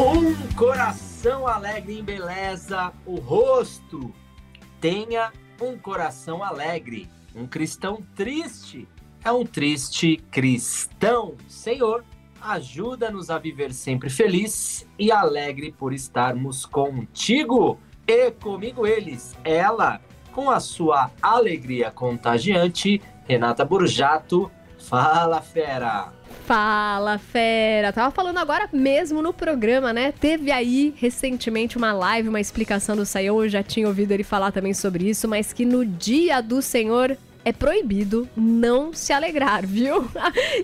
Um coração alegre em beleza, o rosto. Tenha um coração alegre. Um cristão triste é um triste cristão. Senhor, ajuda-nos a viver sempre feliz e alegre por estarmos contigo. E comigo eles, ela, com a sua alegria contagiante, Renata Burjato. Fala, fera! Fala, fera! Tava falando agora mesmo no programa, né? Teve aí recentemente uma live, uma explicação do Senhor, eu já tinha ouvido ele falar também sobre isso, mas que no dia do Senhor é proibido não se alegrar, viu?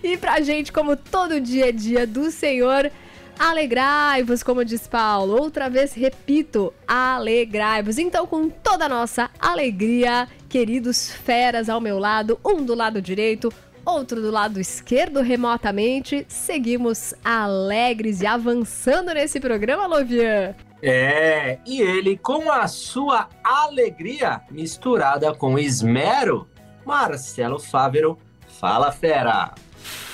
e pra gente, como todo dia é dia do Senhor, alegrai-vos, como diz Paulo. Outra vez repito, alegrai-vos. Então, com toda a nossa alegria, queridos feras ao meu lado, um do lado direito, outro do lado esquerdo remotamente. Seguimos alegres e avançando nesse programa, Lovian. É, e ele com a sua alegria misturada com esmero, Marcelo Fávero. Fala, fera!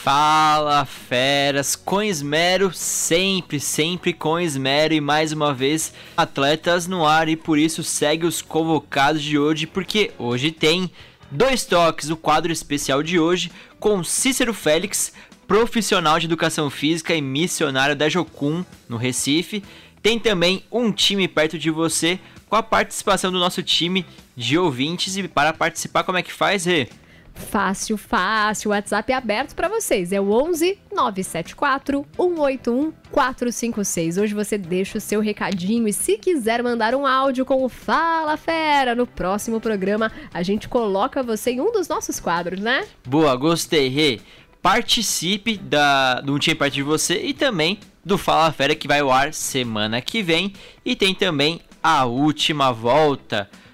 Fala, feras! Com esmero, sempre, sempre com esmero. E mais uma vez, atletas no ar. E por isso segue os convocados de hoje, porque hoje tem Dois Toques, o quadro especial de hoje, com Cícero Félix, profissional de educação física e missionário da Jocum, no Recife. Tem também um time perto de você, com a participação do nosso time de ouvintes. E para participar, como é que faz, Rê? Fácil, fácil. WhatsApp é aberto para vocês. É o 11 974 181 456. Hoje você deixa o seu recadinho e se quiser mandar um áudio com o Fala Fera no próximo programa, a gente coloca você em um dos nossos quadros, né? Boa, gostei, Rê. Participe da, do Time Perto de Você e também do Fala Fera que vai ao ar semana que vem. E tem também a última volta.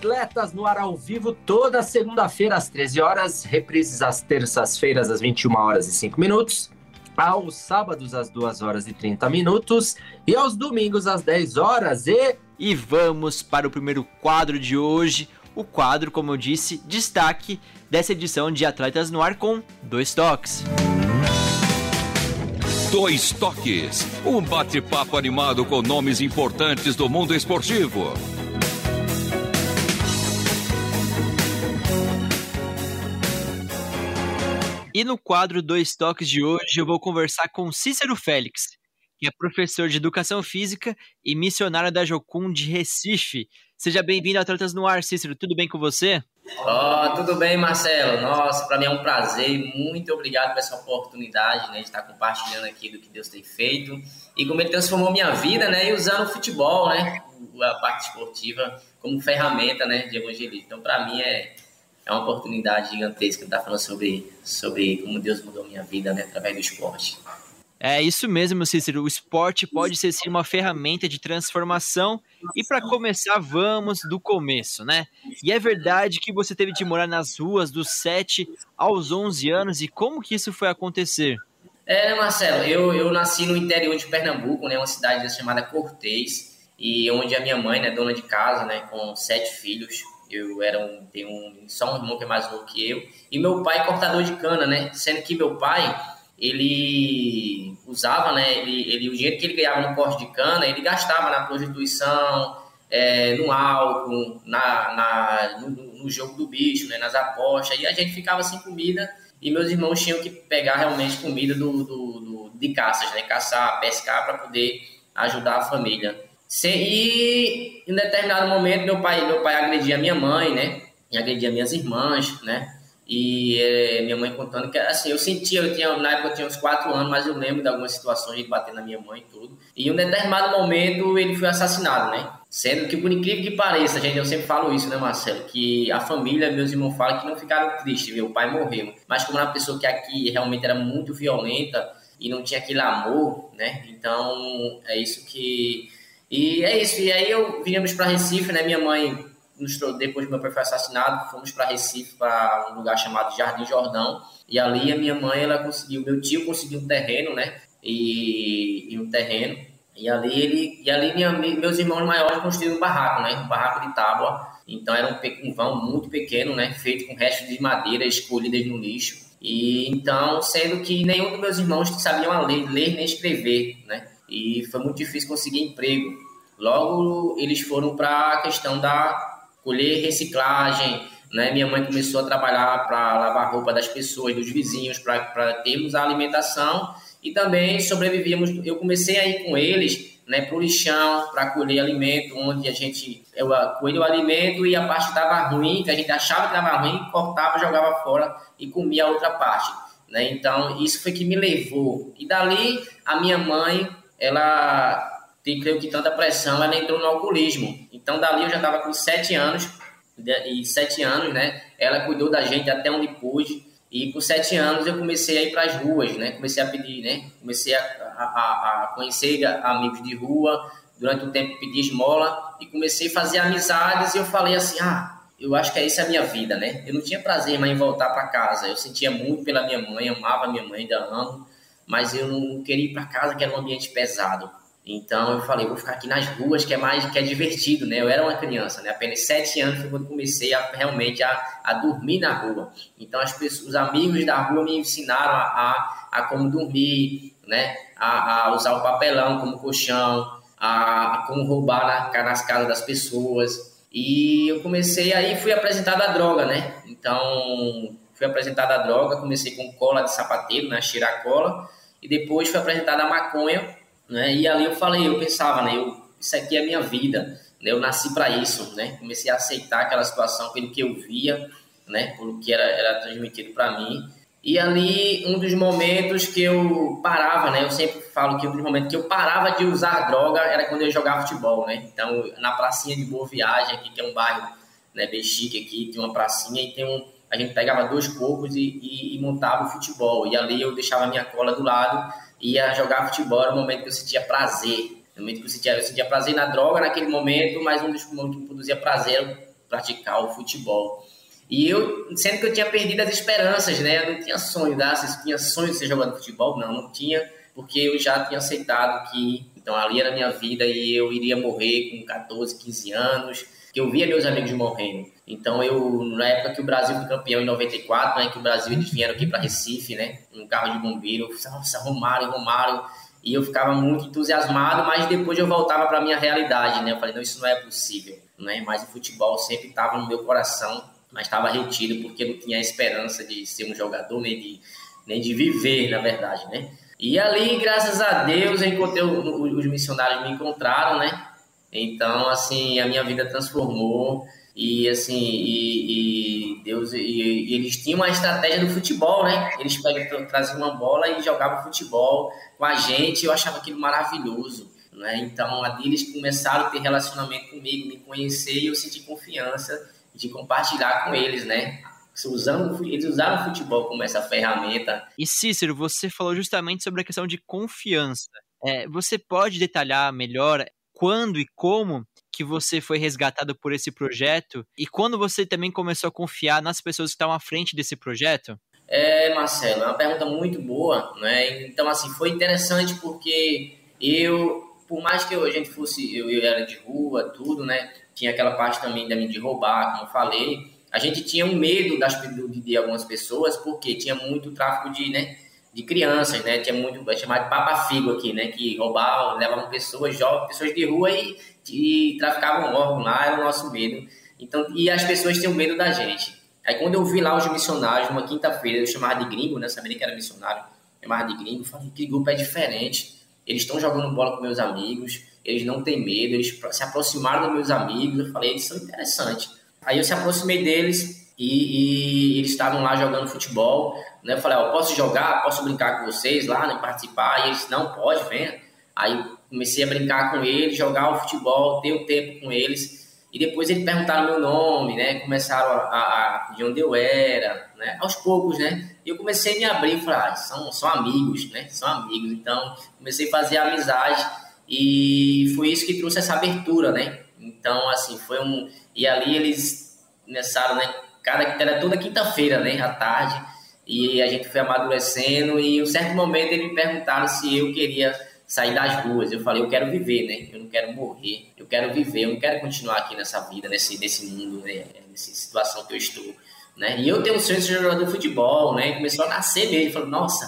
Atletas no ar ao vivo toda segunda-feira às 13 horas, reprises às terças-feiras às 21 horas e 5 minutos, aos sábados às 2 horas e 30 minutos e aos domingos às 10 horas e E vamos para o primeiro quadro de hoje, o quadro, como eu disse, destaque dessa edição de Atletas no Ar com dois toques. Dois Toques. Um bate-papo animado com nomes importantes do mundo esportivo. E no quadro Dois Toques de hoje eu vou conversar com Cícero Félix, que é professor de Educação Física e missionário da Jocum de Recife. Seja bem-vindo a Atletas no Ar, Cícero. Tudo bem com você? Ó, tudo bem, Marcelo? Nossa, para mim é um prazer muito obrigado por essa oportunidade, né, de estar compartilhando aqui do que Deus tem feito e como ele transformou minha vida, né, e usando o futebol, né, a parte esportiva como ferramenta, né, de evangelismo. Então, para mim é é uma oportunidade gigantesca estar falando sobre sobre como Deus mudou minha vida, né, através do esporte. É isso mesmo, Cícero. O esporte pode ser sim uma ferramenta de transformação. E para começar, vamos do começo, né? E é verdade que você teve de morar nas ruas dos 7 aos 11 anos. E como que isso foi acontecer? É, Marcelo, eu, eu nasci no interior de Pernambuco, né, uma cidade chamada Cortês, e onde a minha mãe, né, dona de casa, né, com sete filhos, eu era um, tenho um, só um irmão que é mais novo que eu, e meu pai cortador de cana, né, sendo que meu pai, ele usava, né, ele, ele, o dinheiro que ele ganhava no corte de cana, ele gastava na prostituição, é, no álcool, na, na, no, no jogo do bicho, né, nas apostas, e a gente ficava sem comida, e meus irmãos tinham que pegar realmente comida do, do, do de caças, né? Caçar, pescar para poder ajudar a família. E em determinado momento meu pai, meu pai agredia minha mãe, né? E agredia minhas irmãs, né? E é, minha mãe contando que, assim, eu sentia, eu tinha, na época eu tinha uns 4 anos, mas eu lembro de algumas situações de bater na minha mãe e tudo. E em um determinado momento ele foi assassinado, né? Sendo que, por incrível que pareça, gente, eu sempre falo isso, né, Marcelo? Que a família, meus irmãos falam que não ficaram tristes, meu pai morreu. Mas como uma pessoa que aqui realmente era muito violenta e não tinha aquele amor, né? Então, é isso que... E é isso. E aí eu vínhamos para Recife, né? Minha mãe nos, depois que meu pai foi assassinado, fomos para Recife, para um lugar chamado Jardim Jordão. E ali a minha mãe, ela conseguiu, meu tio conseguiu um terreno, né? E, e um terreno. E ali ele, e ali minha, meus irmãos maiores construíram um barraco, né? Um barraco de tábua. Então era um, um vão muito pequeno, né? Feito com restos de madeira escolhidas no lixo. E então, sendo que nenhum dos meus irmãos sabiam ler, ler nem escrever, né? E foi muito difícil conseguir emprego. Logo, eles foram para a questão da colher reciclagem, né? Minha mãe começou a trabalhar para lavar roupa das pessoas, dos vizinhos, para termos a alimentação e também sobrevivíamos. Eu comecei a ir com eles, né, para o lixão, para colher alimento, onde a gente eu colhia o alimento e a parte estava ruim, que a gente achava que estava ruim, cortava, jogava fora e comia a outra parte. Né? Então, isso foi que me levou. E dali, a minha mãe, ela tem, creio que tanta pressão, ela entrou no alcoolismo. Então, dali eu já estava com sete anos, e sete anos, né? Ela cuidou da gente até onde pôde. E com sete anos eu comecei a ir para as ruas, né? Comecei a pedir, né? Comecei a, a, a conhecer amigos de rua. Durante um tempo pedi esmola e comecei a fazer amizades. E eu falei assim: ah, eu acho que é isso a minha vida, né? Eu não tinha prazer mais em voltar para casa. Eu sentia muito pela minha mãe, amava minha mãe, ainda amo. Mas eu não queria ir para casa, que era um ambiente pesado. Então eu falei, vou ficar aqui nas ruas, que é mais, que é divertido, né? Eu era uma criança, né? Apenas sete anos foi quando comecei a, realmente a, a dormir na rua. Então as pessoas, os amigos da rua me ensinaram a, a, a como dormir, né? A, a, usar o papelão como colchão, a, a como roubar na, nas casas das pessoas. E eu comecei aí, fui apresentado a droga, né? Então fui apresentado a droga, comecei com cola de sapateiro, né? Cheirar cola. E depois fui apresentado a maconha né? E ali eu falei, eu pensava, né? Eu, isso aqui é minha vida, né? Eu nasci para isso, né? Comecei a aceitar aquela situação pelo que eu via, né? Pelo que era, era transmitido para mim. E ali, um dos momentos que eu parava, né? Eu sempre falo que um dos momentos que eu parava de usar droga era quando eu jogava futebol, né? Então, na pracinha de Boa Viagem, aqui, que é um bairro né, bem chique aqui, tem uma pracinha e tem um... A gente pegava dois cocos e, e, e montava o futebol. E ali eu deixava a minha cola do lado ia jogar futebol era o momento que eu sentia prazer. No momento que eu sentia, eu sentia prazer na droga naquele momento, mas um dos momentos que produzia prazer era praticar o futebol. E eu, sendo que eu tinha perdido as esperanças, né? Eu não tinha sonho? Se tinha sonho de ser jogador de futebol, não, não tinha, porque eu já tinha aceitado que, então ali era a minha vida e eu iria morrer com 14, 15 anos, que eu via meus amigos morrendo. Então eu, na época que o Brasil foi campeão em 94, né, que o Brasil eles vieram aqui para Recife, né, um carro de bombeiro, nossa, Romário, Romário, e eu ficava muito entusiasmado, mas depois eu voltava para minha realidade, né? Eu falei, não, isso não é possível, né? Mas o futebol sempre estava no meu coração, mas estava retido porque não tinha esperança de ser um jogador nem de nem de viver, na verdade, né? E ali, graças a Deus, eu encontrei os missionários me encontraram, né? Então, assim, a minha vida transformou e assim e, e Deus e, e, eles tinham uma estratégia do futebol né? Eles pegam, traziam uma bola e jogavam futebol com a gente eu achava aquilo maravilhoso né? Então ali eles começaram a ter relacionamento comigo me conhecer e eu senti confiança de compartilhar com eles né? Usando eles usaram o futebol como essa ferramenta. E Cícero você falou justamente sobre a questão de confiança. É, você pode detalhar melhor quando e como que você foi resgatado por esse projeto e quando você também começou a confiar nas pessoas que estavam à frente desse projeto? É, Marcelo, é uma pergunta muito boa, né? Então, assim, foi interessante porque eu, por mais que eu, a gente fosse, eu, eu era de rua, tudo, né? Tinha aquela parte também da de roubar, como eu falei. A gente tinha um medo das, de, de algumas pessoas porque tinha muito tráfico de, né? De crianças, né? Tinha muito, é chamado de papafigo aqui, né? Que roubavam, levavam pessoas jovens, pessoas de rua e, e traficavam órgãos lá, era o nosso medo. Então, e as pessoas tinham medo da gente. Aí quando eu vi lá os missionários, numa quinta-feira, eu chamava de gringo, né? Sabia que era missionário. mais de gringo. Falei, que grupo é diferente. Eles estão jogando bola com meus amigos, eles não têm medo, eles se aproximaram dos meus amigos. Eu falei, eles são interessantes. Aí eu se aproximei deles e, e eles estavam lá jogando futebol. Né? Eu falei, oh, posso jogar, posso brincar com vocês lá, né? participar? E eles, não, pode, venha. Aí comecei a brincar com eles, jogar o futebol, ter o tempo com eles. E depois eles perguntaram meu nome, né? Começaram a, a, a, de onde eu era, né? Aos poucos, né? E eu comecei a me abrir falar, ah, são, são amigos, né? São amigos. Então, comecei a fazer amizade e foi isso que trouxe essa abertura, né? Então, assim, foi um... E ali eles começaram, né? Cada, era toda quinta-feira, né? À tarde. E a gente foi amadurecendo e em um certo momento eles me perguntaram se eu queria sair das ruas. Eu falei, eu quero viver, né? Eu não quero morrer. Eu quero viver, eu não quero continuar aqui nessa vida, nesse, nesse mundo, né? nessa situação que eu estou. Né? E eu tenho um sonho de ser jogador de futebol, né? Começou a nascer mesmo. Falei, nossa.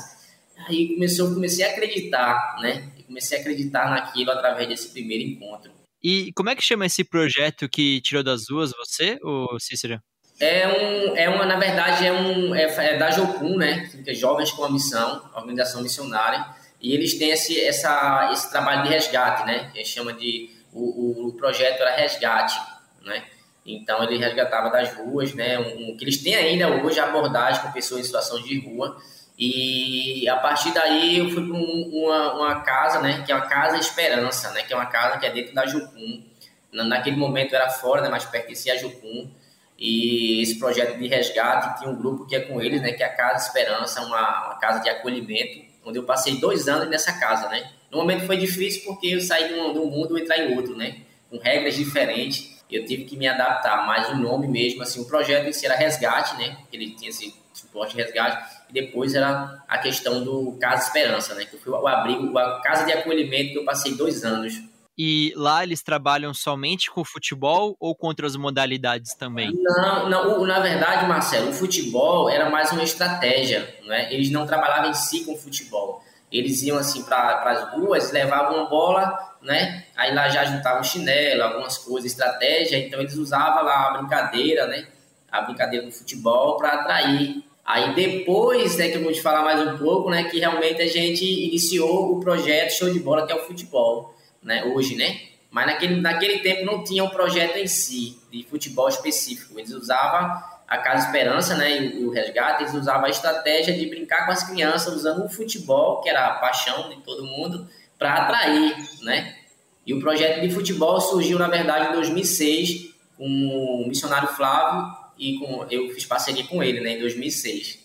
Aí começou, comecei a acreditar, né? E comecei a acreditar naquilo através desse primeiro encontro. E como é que chama esse projeto que tirou das ruas você, ou Cícero? É um, é uma, na verdade, é um, é, é da Jocum, né? Que Jovens com a Missão, organização missionária e eles têm esse, essa, esse trabalho de resgate, né? Que chama de. O, o projeto era resgate, né? Então ele resgatava das ruas, né? Um, que eles têm ainda hoje abordagem com pessoas em situação de rua. E a partir daí eu fui para um, uma, uma casa, né? Que é a Casa Esperança, né? Que é uma casa que é dentro da Jucum. Naquele momento era fora, né? Mas pertencia a Jucum. E esse projeto de resgate tinha um grupo que é com eles, né? Que é a Casa Esperança, uma, uma casa de acolhimento onde eu passei dois anos nessa casa, né? No momento foi difícil porque eu saí de um, de um mundo e entrei em outro, né? Com regras diferentes, eu tive que me adaptar, mas o nome mesmo, assim, o projeto em si era resgate, né? Ele tinha esse suporte de resgate, e depois era a questão do Casa Esperança, né? Que foi o abrigo, a casa de acolhimento que eu passei dois anos. E lá eles trabalham somente com futebol ou com outras modalidades também? Não, não na verdade, Marcelo, o futebol era mais uma estratégia, né? Eles não trabalhavam em si com futebol. Eles iam assim para as ruas, levavam uma bola, né? Aí lá já juntavam chinelo, algumas coisas, estratégia. Então eles usavam lá a brincadeira, né? A brincadeira do futebol para atrair. Aí depois, né, que eu vou te falar mais um pouco, né, que realmente a gente iniciou o projeto Show de Bola, que é o futebol né, hoje, né? Mas naquele, naquele tempo não tinha um projeto em si de futebol específico. Eles usavam a Casa Esperança, né, e o Resgate, eles usavam a estratégia de brincar com as crianças usando o futebol, que era a paixão de todo mundo, para atrair, né? E o projeto de futebol surgiu, na verdade, em 2006, com o missionário Flávio, e com, eu fiz parceria com ele, né, em 2006.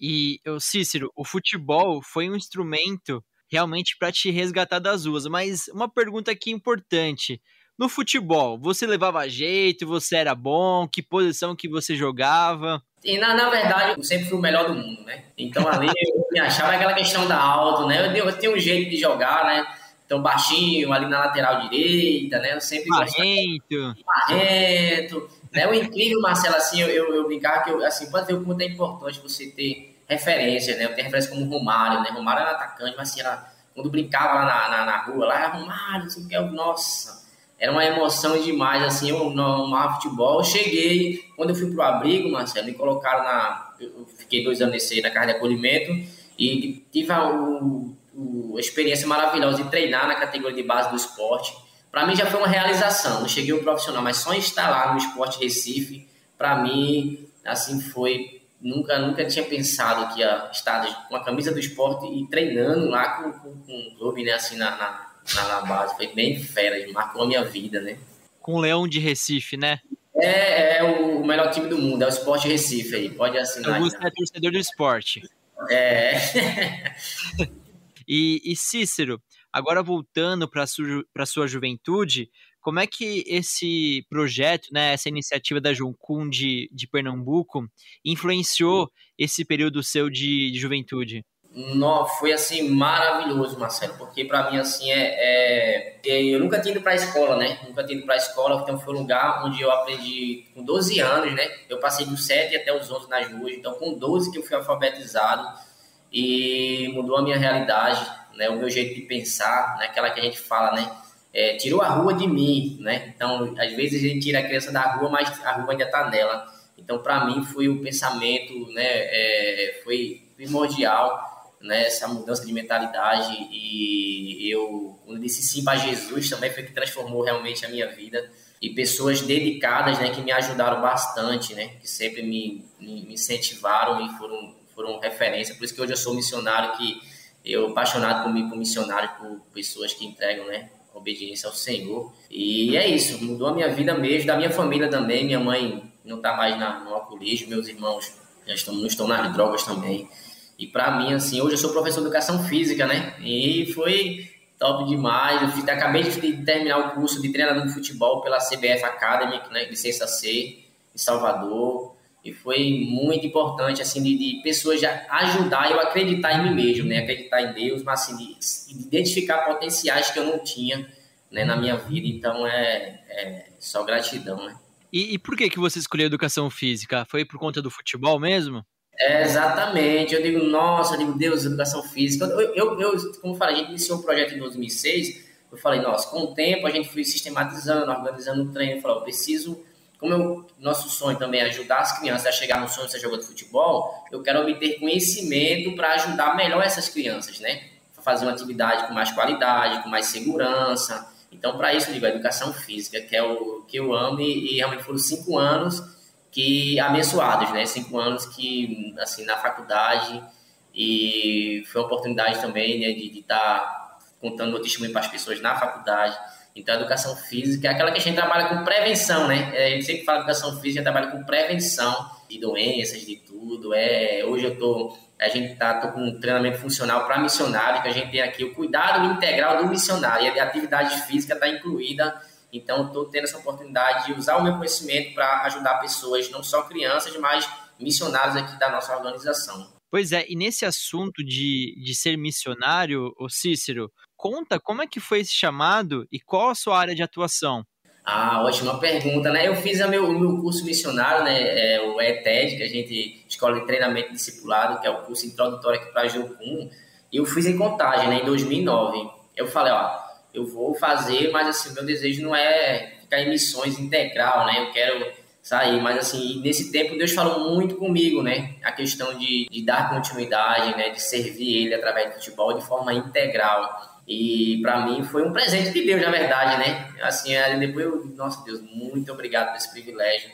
E, Cícero, o futebol foi um instrumento realmente para te resgatar das ruas. Mas uma pergunta aqui importante. No futebol, você levava jeito, você era bom, que posição que você jogava? E na, na verdade, eu sempre fui o melhor do mundo, né? Então ali eu me achava aquela questão da alto, né? Eu, eu tinha um jeito de jogar, né? Então baixinho, ali na lateral direita, né? Eu sempre Marrento. Marrento. Né? O incrível, Marcelo, assim, eu, eu, eu brincar que eu, assim, pode ver o quanto é importante você ter referência, né? Eu tenho referência como Romário, né? Romário era atacante, mas assim, era, quando brincava lá na, na, na rua, lá era Romário, assim, que é nossa, era uma emoção demais, assim, eu não amava futebol. Eu cheguei, quando eu fui pro abrigo, Marcelo, me colocaram na. Eu fiquei dois anos nesse, na casa de acolhimento e tive a, o, o, a experiência maravilhosa de treinar na categoria de base do esporte. Para mim já foi uma realização. Não cheguei ao profissional, mas só lá no Esporte Recife, para mim, assim, foi nunca, nunca tinha pensado que ia estar com a camisa do esporte e treinando lá com, com, com um clube, né, assim, na, na, na, base. Foi bem fera, marcou a minha vida, né? Com o Leão de Recife, né? É, é o melhor time do mundo, é o Esporte Recife aí, pode assinar. Augusto é torcedor do esporte. É. e, e Cícero, agora voltando para a sua juventude, como é que esse projeto, né, essa iniciativa da Juncum de, de Pernambuco influenciou esse período seu de, de juventude? Não, foi assim maravilhoso, Marcelo, porque para mim assim é, é, é, eu nunca tinha ido para a escola, né? Nunca tinha ido para a escola, então foi um lugar onde eu aprendi com 12 anos, né? Eu passei dos 7 até os 11 nas ruas, então com 12 que eu fui alfabetizado e mudou a minha realidade, né? O meu jeito de pensar, né? Aquela que a gente fala, né? É, tirou a rua de mim, né? Então, às vezes a gente tira a criança da rua, mas a rua ainda está nela. Então, para mim, foi o pensamento, né? É, foi primordial né, essa mudança de mentalidade e eu, quando disse sim para Jesus, também foi que transformou realmente a minha vida e pessoas dedicadas, né, que me ajudaram bastante, né, que sempre me, me incentivaram e foram, foram referência, por isso que hoje eu sou missionário, que eu apaixonado por, por missionário, por pessoas que entregam, né, obediência ao Senhor, e é isso, mudou a minha vida mesmo, da minha família também, minha mãe não está mais na, no alcoolismo, meus irmãos já estão, não estão nas drogas também, e para mim, assim, hoje eu sou professor de educação física, né? E foi top demais. Eu fiz, acabei de terminar o curso de treinador de futebol pela CBF Academy, né? Licença C, em Salvador. E foi muito importante, assim, de, de pessoas já ajudar eu acreditar em mim mesmo, né? Acreditar em Deus, mas, assim, de, de identificar potenciais que eu não tinha né, na minha vida. Então, é, é só gratidão, né? E, e por que, que você escolheu educação física? Foi por conta do futebol mesmo? É, exatamente. Eu digo, nossa, eu digo, Deus, educação física. Eu, eu, eu, como eu falei, a gente iniciou um projeto em 2006. Eu falei, nossa, com o tempo a gente foi sistematizando, organizando o treino. Eu falei, eu preciso, como eu, nosso sonho também é ajudar as crianças a chegar no sonho de ser jogador de futebol, eu quero obter conhecimento para ajudar melhor essas crianças, né? Fazer uma atividade com mais qualidade, com mais segurança. Então, para isso, eu digo, a educação física, que é o que eu amo, e, e realmente foram cinco anos que abençoados, né? Cinco anos que, assim, na faculdade e foi uma oportunidade também, né, de estar tá contando meu testemunho para as pessoas na faculdade. Então, a educação física é aquela que a gente trabalha com prevenção, né? É, a gente sempre fala educação física, trabalha com prevenção de doenças, de tudo. É, hoje eu tô, a gente tá tô com um treinamento funcional para missionário, que a gente tem aqui o cuidado integral do missionário, e a atividade física está incluída então, estou tendo essa oportunidade de usar o meu conhecimento para ajudar pessoas, não só crianças, mas missionários aqui da nossa organização. Pois é, e nesse assunto de, de ser missionário, o Cícero, conta como é que foi esse chamado e qual a sua área de atuação? Ah, ótima pergunta, né? Eu fiz meu, o meu curso missionário, né? É o ETED, que a gente, Escola de Treinamento Discipulado, que é o curso introdutório aqui para Jocum, eu fiz em contagem, né? Em 2009. Eu falei, ó, eu vou fazer, mas assim, meu desejo não é ficar em missões integral, né? Eu quero sair, mas assim, nesse tempo Deus falou muito comigo, né? A questão de, de dar continuidade, né? De servir Ele através do futebol de forma integral. E para mim foi um presente de Deus, na verdade, né? Assim, depois eu, nossa Deus, muito obrigado por esse privilégio.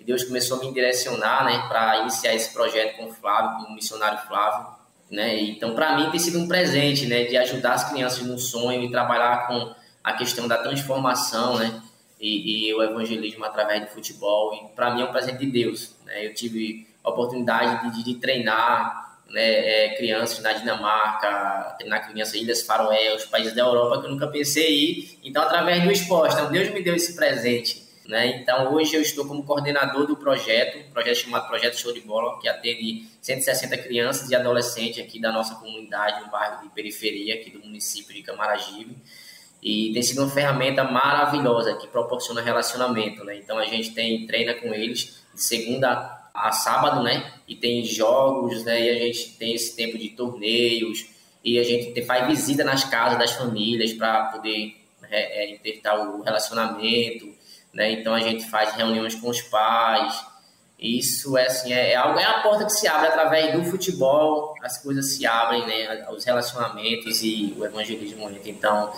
E Deus começou a me direcionar, né, para iniciar esse projeto com o Flávio, com o missionário Flávio. Né? Então, para mim, tem sido um presente né, de ajudar as crianças no sonho e trabalhar com a questão da transformação né, e, e o evangelismo através do futebol. E para mim é um presente de Deus. Né? Eu tive a oportunidade de, de, treinar né, é, crianças na Dinamarca, treinar crianças em Ilhas Faroé, os países da Europa que eu nunca pensei ir. Então, através do esporte. Então, Deus me deu esse presente. Né? Então, hoje eu estou como coordenador do projeto, um projeto chamado Projeto Show de Bola, que atende 160 crianças e adolescentes aqui da nossa comunidade, um bairro de periferia aqui do município de Camaragibe. E tem sido uma ferramenta maravilhosa que proporciona relacionamento, né? Então a gente tem treina com eles de segunda a sábado, né? E tem jogos, né? E a gente tem esse tempo de torneios e a gente faz visita nas casas das famílias para poder é, é, o relacionamento né? Então a gente faz reuniões com os pais. Isso é assim, é, é, algo, é a porta que se abre através do futebol, as coisas se abrem, né? Os relacionamentos e o evangelismo Então,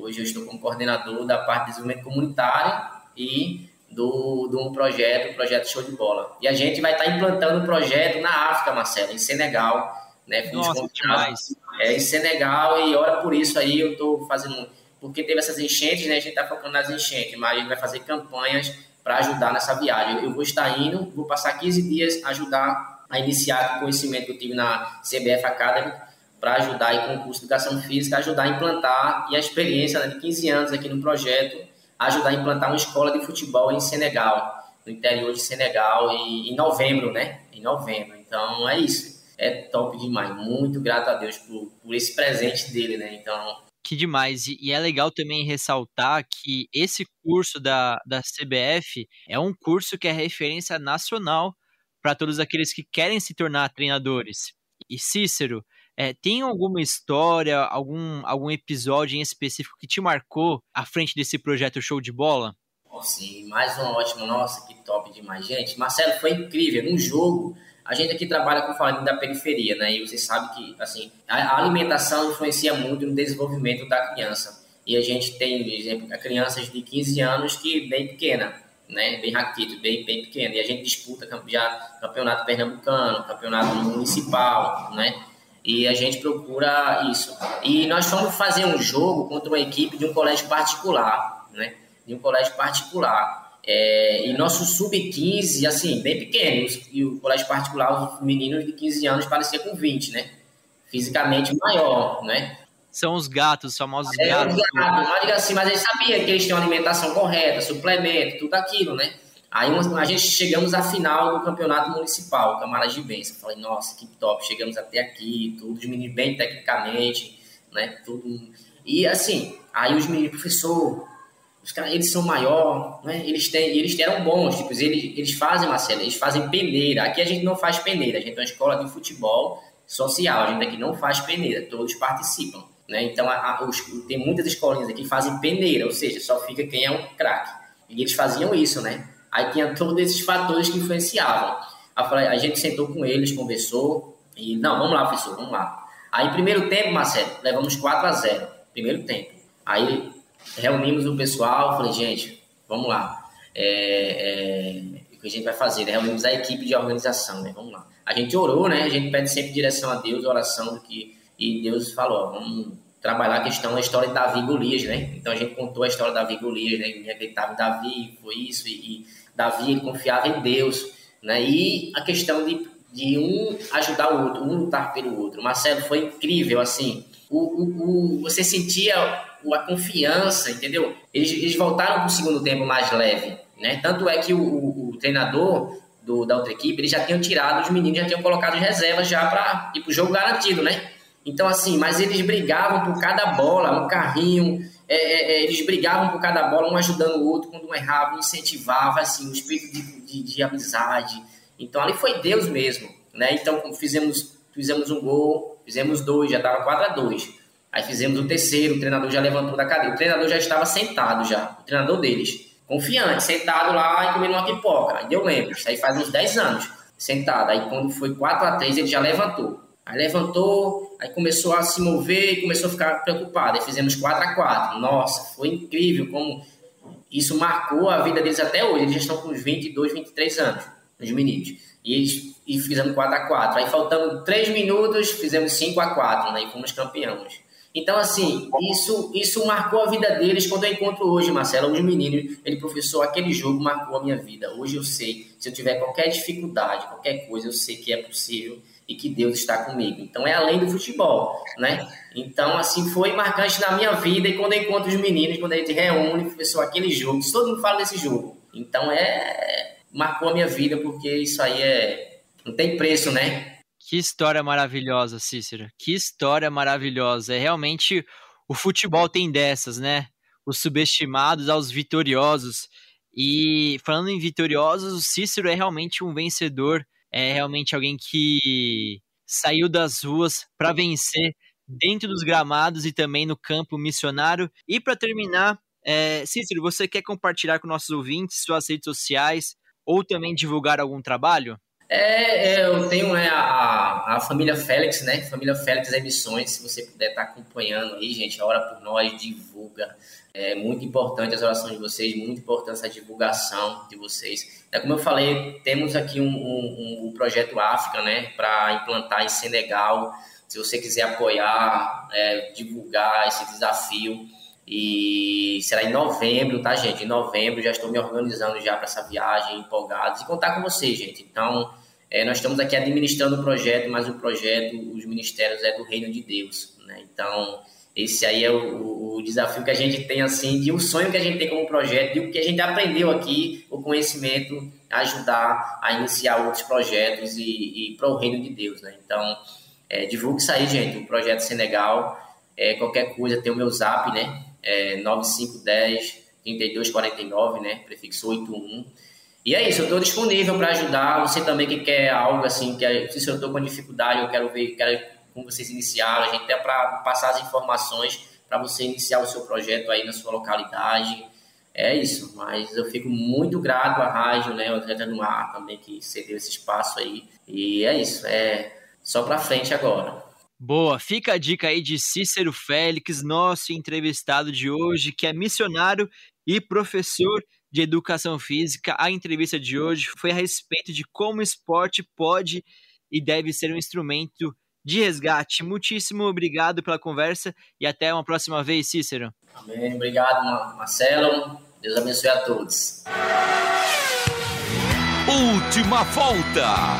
hoje eu estou como coordenador da parte de desenvolvimento comunitário e do, do um projeto, o projeto Show de Bola. E a gente vai estar implantando o um projeto na África, Marcelo, em Senegal, né? Nossa, demais. É, em Senegal, e ora por isso aí eu estou fazendo porque teve essas enchentes, né? A gente está focando nas enchentes, mas a gente vai fazer campanhas para ajudar nessa viagem. Eu vou estar indo, vou passar 15 dias ajudar a iniciar o conhecimento que eu tive na CBF Academy para ajudar aí com o curso de educação física, ajudar a implantar e a experiência né, de 15 anos aqui no projeto, ajudar a implantar uma escola de futebol em Senegal, no interior de Senegal, e, em novembro, né? Em novembro. Então é isso. É top demais. Muito grato a Deus por, por esse presente dele, né? Então que demais. E, é legal também ressaltar que esse curso da, da CBF é um curso que é referência nacional para todos aqueles que querem se tornar treinadores. E Cícero, é, tem alguma história, algum, algum episódio em específico que te marcou à frente desse projeto Show de Bola? sim, mais um ótimo, nossa, que top demais. Gente, Marcelo, foi incrível. Num jogo, A gente aqui trabalha com família da periferia, né? E vocês sabem que, assim, a alimentação influencia muito no desenvolvimento da criança. E a gente tem, por exemplo, crianças de 15 anos que bem pequena, né? Bem raquito, bem, bem pequena. E a gente disputa já campeonato pernambucano, campeonato municipal, né? E a gente procura isso. E nós fomos fazer um jogo contra uma equipe de um colégio particular, né? De um colégio particular. É, e nosso sub-15, assim, bem pequeno. E o colégio particular, os meninos de 15 anos pareciam com 20, né? Fisicamente maior, né? São os gatos, os famosos é, gatos. Os gatos, mas assim, mas ele sabia que eles tinham alimentação correta, suplemento, tudo aquilo, né? Aí a gente chegamos à final do campeonato municipal, Camaragibense. Eu falei, nossa, que top, chegamos até aqui, todos os meninos bem tecnicamente, né? Tudo. E assim, aí os meninos, professor, os caras, eles são maior, né? Eles têm, eles eram bons, tipo, eles, eles fazem, Marcelo, eles fazem peneira. Aqui a gente não faz peneira, a gente é uma escola de futebol social, a gente aqui não faz peneira, todos participam, né? Então, a, a, os, tem muitas escolinhas aqui que fazem peneira, ou seja, só fica quem é um craque. E eles faziam isso, né? Aí tinha todos esses fatores que influenciavam. A gente sentou com eles, conversou, e não, vamos lá, professor, vamos lá. Aí, primeiro tempo, Marcelo, levamos 4 a 0 primeiro tempo. Aí reunimos o pessoal, falei, gente, vamos lá. É, é, o que a gente vai fazer? Né? Reunimos a equipe de organização, né? Vamos lá. A gente orou, né? A gente pede sempre direção a Deus, oração do que e Deus falou, vamos trabalhar a questão da história de Davi Golias, né? Então a gente contou a história de Davi Golias, né? Ele acreditava Davi, foi isso e Davi confiava em Deus, né? E a questão de, de um ajudar o outro, um lutar pelo outro. Marcelo foi incrível, assim. O, o, o você sentia a confiança, entendeu? Eles, eles voltaram para o segundo tempo mais leve, né? Tanto é que o, o, o treinador do, da outra equipe, eles já tinham tirado os meninos, já tinham colocado as reservas já para ir para o jogo garantido, né? Então, assim, mas eles brigavam por cada bola, um carrinho, é, é, é eles brigavam por cada bola, um ajudando o outro, quando um errava, um incentivava, assim, o espírito de, de, de amizade. Então, ali foi Deus mesmo, né? Então, fizemos, fizemos um gol, fizemos dois, já estava 4 a 2 Aí fizemos o terceiro, o treinador já levantou da cadeira. O treinador já estava sentado já, o treinador deles. Confiante, sentado lá e comendo uma pipoca. Aí eu lembro, isso aí faz uns 10 anos, sentado. Aí quando foi 4 a 3 ele já levantou. Aí levantou, aí começou a se mover e começou a ficar preocupado. Aí fizemos 4 a 4 Nossa, foi incrível como isso marcou a vida deles até hoje. Eles já estão com uns 22, 23 anos, os meninos. E eles e fizemos 4 a 4 Aí faltando 3 minutos, fizemos 5 a 4 né? E fomos campeões. Então, assim, isso, isso marcou a vida deles quando eu encontro hoje, Marcelo, os meninos. Ele, professor, aquele jogo marcou a minha vida. Hoje eu sei, se eu tiver qualquer dificuldade, qualquer coisa, eu sei que é possível e que Deus está comigo. Então, é além do futebol, né? Então, assim, foi marcante na minha vida. E quando eu encontro os meninos, quando a gente reúne, professor, aquele jogo, todo mundo fala desse jogo. Então, é. Marcou a minha vida, porque isso aí é. Não tem preço, né? Que história maravilhosa, Cícero. Que história maravilhosa. É realmente o futebol tem dessas, né? Os subestimados aos vitoriosos. E falando em vitoriosos, o Cícero é realmente um vencedor, é realmente alguém que saiu das ruas para vencer dentro dos gramados e também no campo missionário. E para terminar, é, Cícero, você quer compartilhar com nossos ouvintes suas redes sociais ou também divulgar algum trabalho? É, é, eu tenho né, a, a família Félix, né? Família Félix Emissões, se você puder estar acompanhando aí, gente, ora por nós, divulga. É muito importante as orações de vocês, muito importante essa divulgação de vocês. É como eu falei, temos aqui um, um, um projeto África, né? Para implantar em Senegal. Se você quiser apoiar, é, divulgar esse desafio, e será em novembro, tá, gente? Em novembro já estou me organizando já para essa viagem, empolgados, e contar com vocês, gente. Então, é, nós estamos aqui administrando o projeto, mas o projeto, os ministérios é do reino de Deus, né? Então, esse aí é o, o, desafio que a gente tem, assim, de um sonho que a gente tem como projeto, e o que a gente aprendeu aqui, o conhecimento, ajudar a iniciar outros projetos e, e para o reino de Deus, né? Então, é, divulgue isso aí, gente, o projeto Senegal, é, qualquer coisa, tem o meu zap, né? é, 9510 3249, né? Prefixo 81. E é isso, eu estou disponível para ajudar. Você também que quer algo assim, que se eu estou com dificuldade, eu quero ver, quero como vocês iniciaram, a gente até para passar as informações para você iniciar o seu projeto aí na sua localidade. é isso. Mas eu fico muito grato à rádio, né, o Atleta no Ar também, que cedeu esse espaço aí. E é isso, é só para frente agora. Boa, fica a dica aí de Cícero Félix, nosso entrevistado de hoje, que é missionário e professor de educação física. A entrevista de hoje foi a respeito de como o esporte pode e deve ser um instrumento de resgate. Muitíssimo obrigado pela conversa e até uma próxima vez, Cícero. Amém. Obrigado, Marcelo. Deus abençoe a todos. Última volta.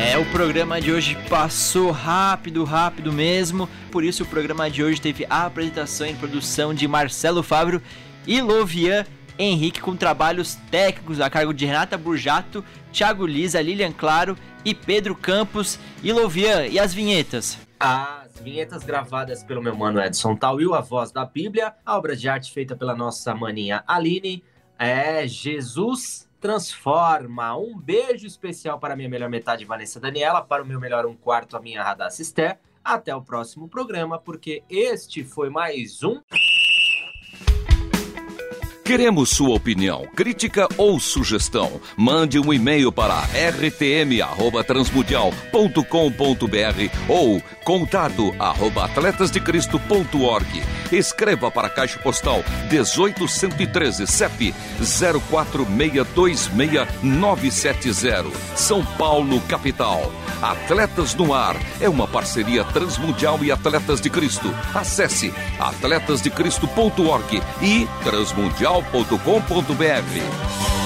É, o programa de hoje passou rápido, rápido mesmo. Por isso, o programa de hoje teve a apresentação e produção de Marcelo Fábio e Lovian Henrique, com trabalhos técnicos a cargo de Renata Burjato, Thiago Lisa, Lilian Claro e Pedro Campos. E Lovian, e as vinhetas? As vinhetas gravadas pelo meu mano Edson Tawil, a voz da Bíblia, a obra de arte feita pela nossa maninha Aline, é Jesus transforma. Um beijo especial para minha melhor metade, Vanessa Daniela, para o meu melhor um quarto, a minha Esther. Até o próximo programa, porque este foi mais um. Queremos sua opinião, crítica ou sugestão. Mande um e-mail para rtm@transmundial.com.br ou contato arroba atletasdecristo.org. Escreva para a Caixa Postal 18113 CEP 04626970, São Paulo, capital. Atletas no Ar é uma parceria Transmundial e Atletas de Cristo. Acesse atletasdecristo.org e transmundial.com.br.